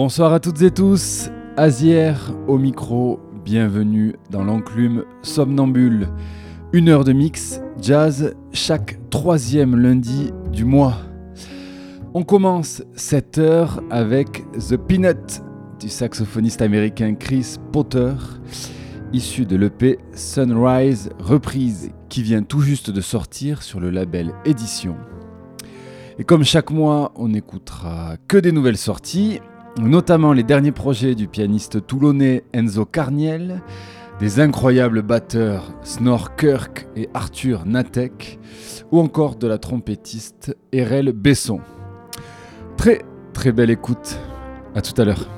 Bonsoir à toutes et tous, Azière au micro, bienvenue dans l'enclume somnambule. Une heure de mix jazz chaque troisième lundi du mois. On commence cette heure avec The Peanut du saxophoniste américain Chris Potter, issu de l'EP Sunrise Reprise qui vient tout juste de sortir sur le label Édition. Et comme chaque mois, on n'écoutera que des nouvelles sorties, notamment les derniers projets du pianiste toulonnais Enzo Carniel, des incroyables batteurs Snor Kirk et Arthur Natek, ou encore de la trompettiste Erel Besson. Très très belle écoute. À tout à l'heure.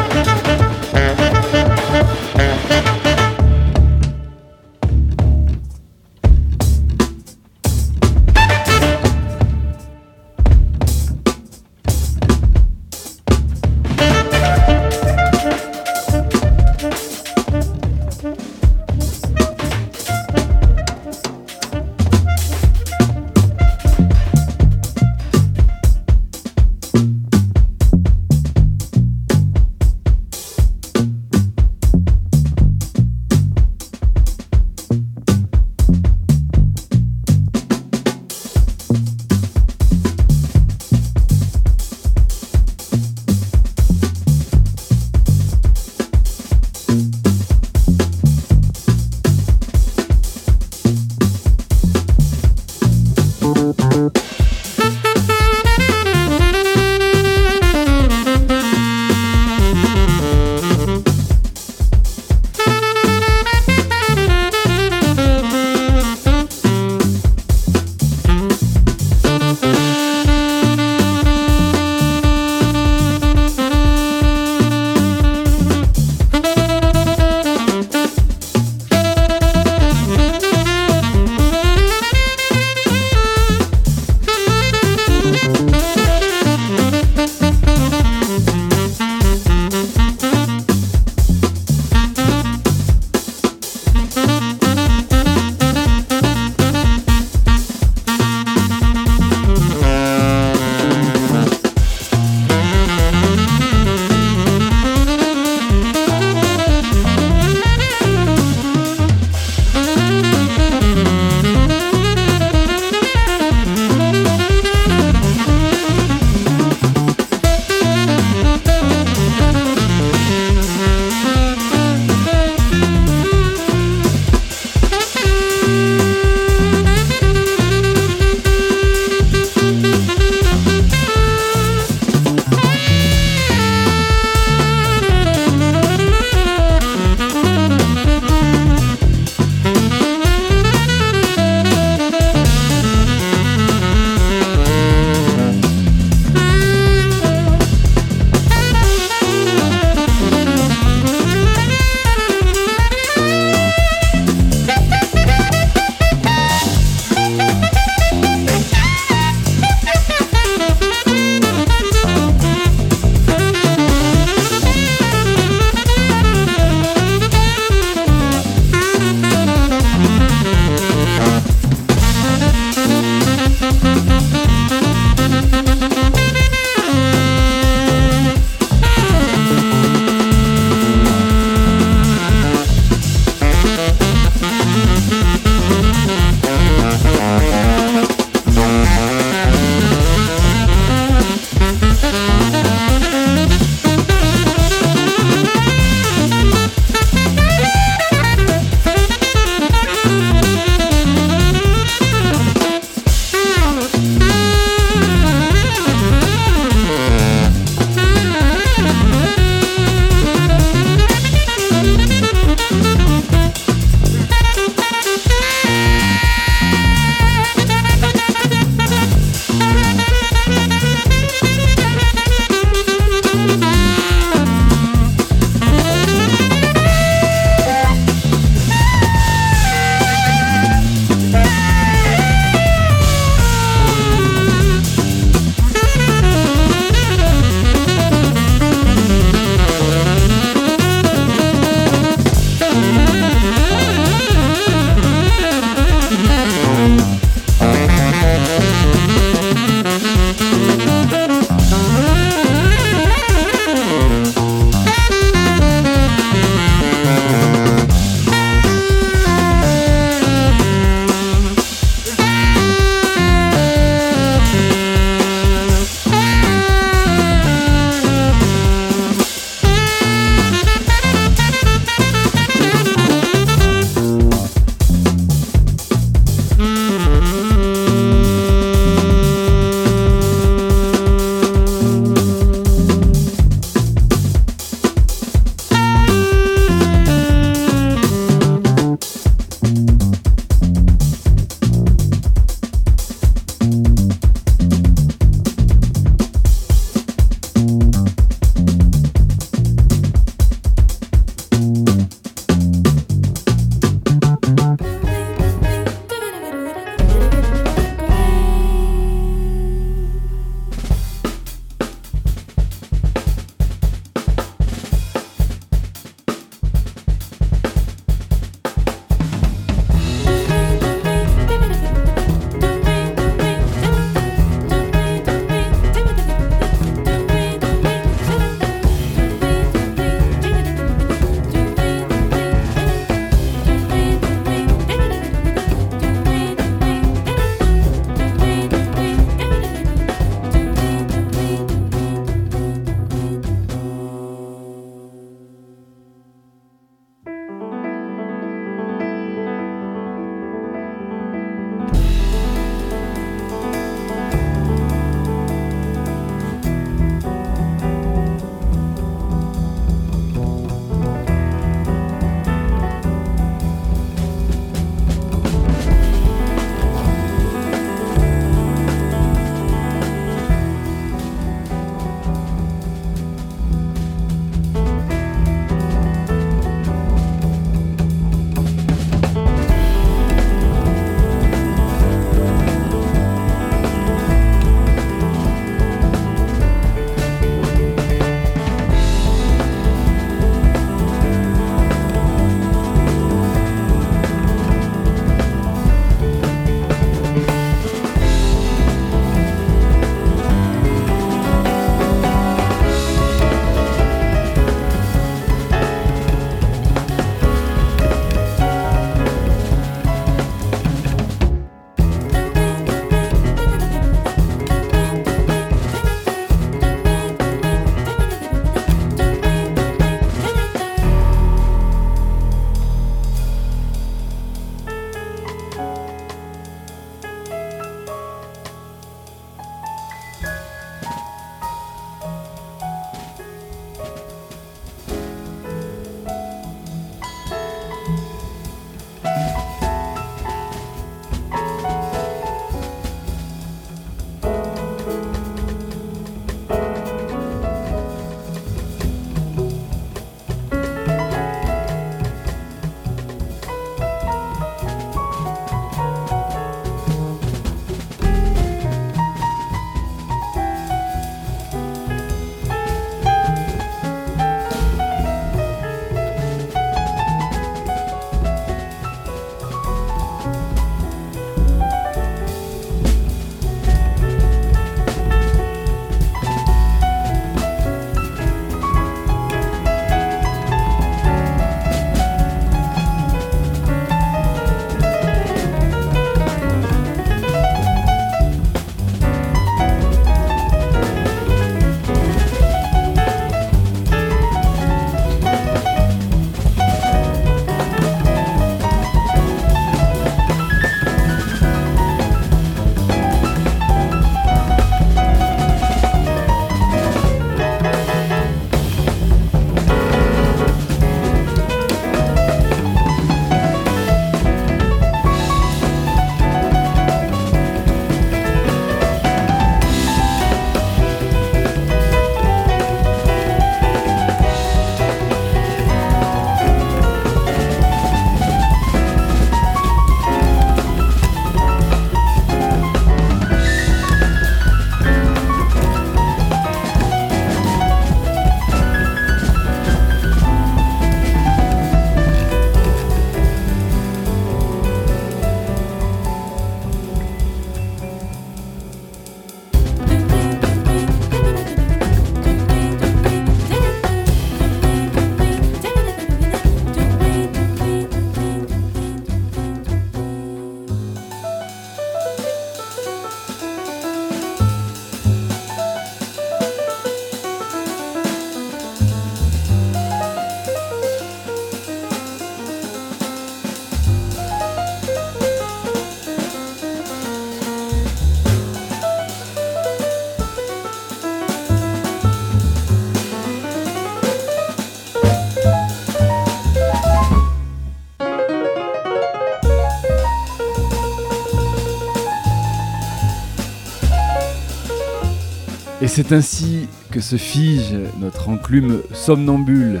C'est ainsi que se fige notre enclume somnambule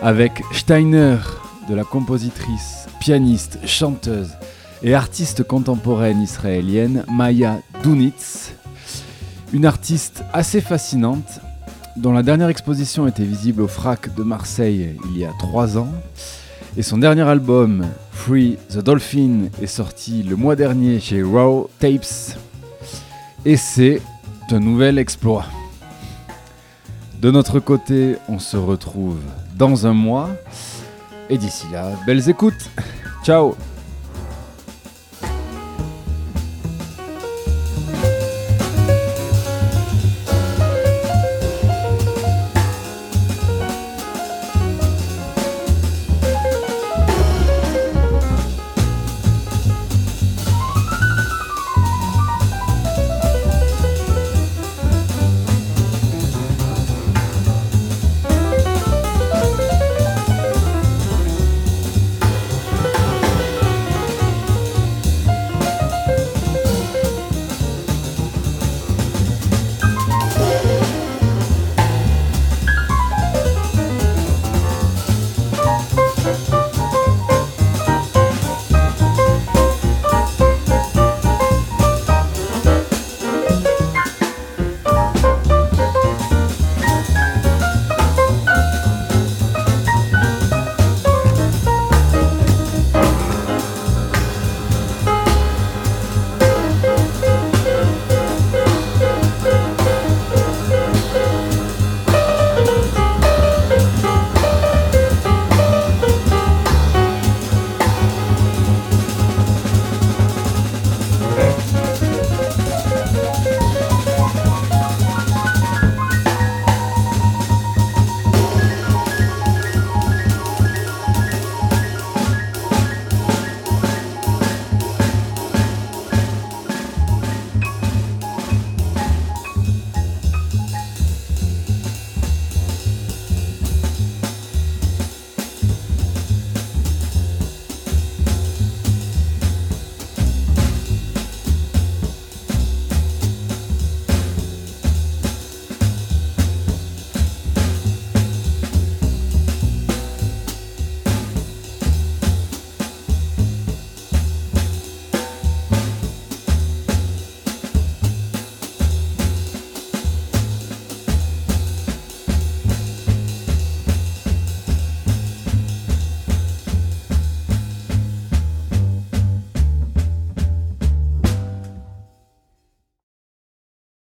avec Steiner, de la compositrice, pianiste, chanteuse et artiste contemporaine israélienne Maya Dunitz, une artiste assez fascinante dont la dernière exposition était visible au FRAC de Marseille il y a trois ans. Et son dernier album, Free the Dolphin, est sorti le mois dernier chez Raw Tapes. Et c'est un nouvel exploit. De notre côté, on se retrouve dans un mois. Et d'ici là, belles écoutes. Ciao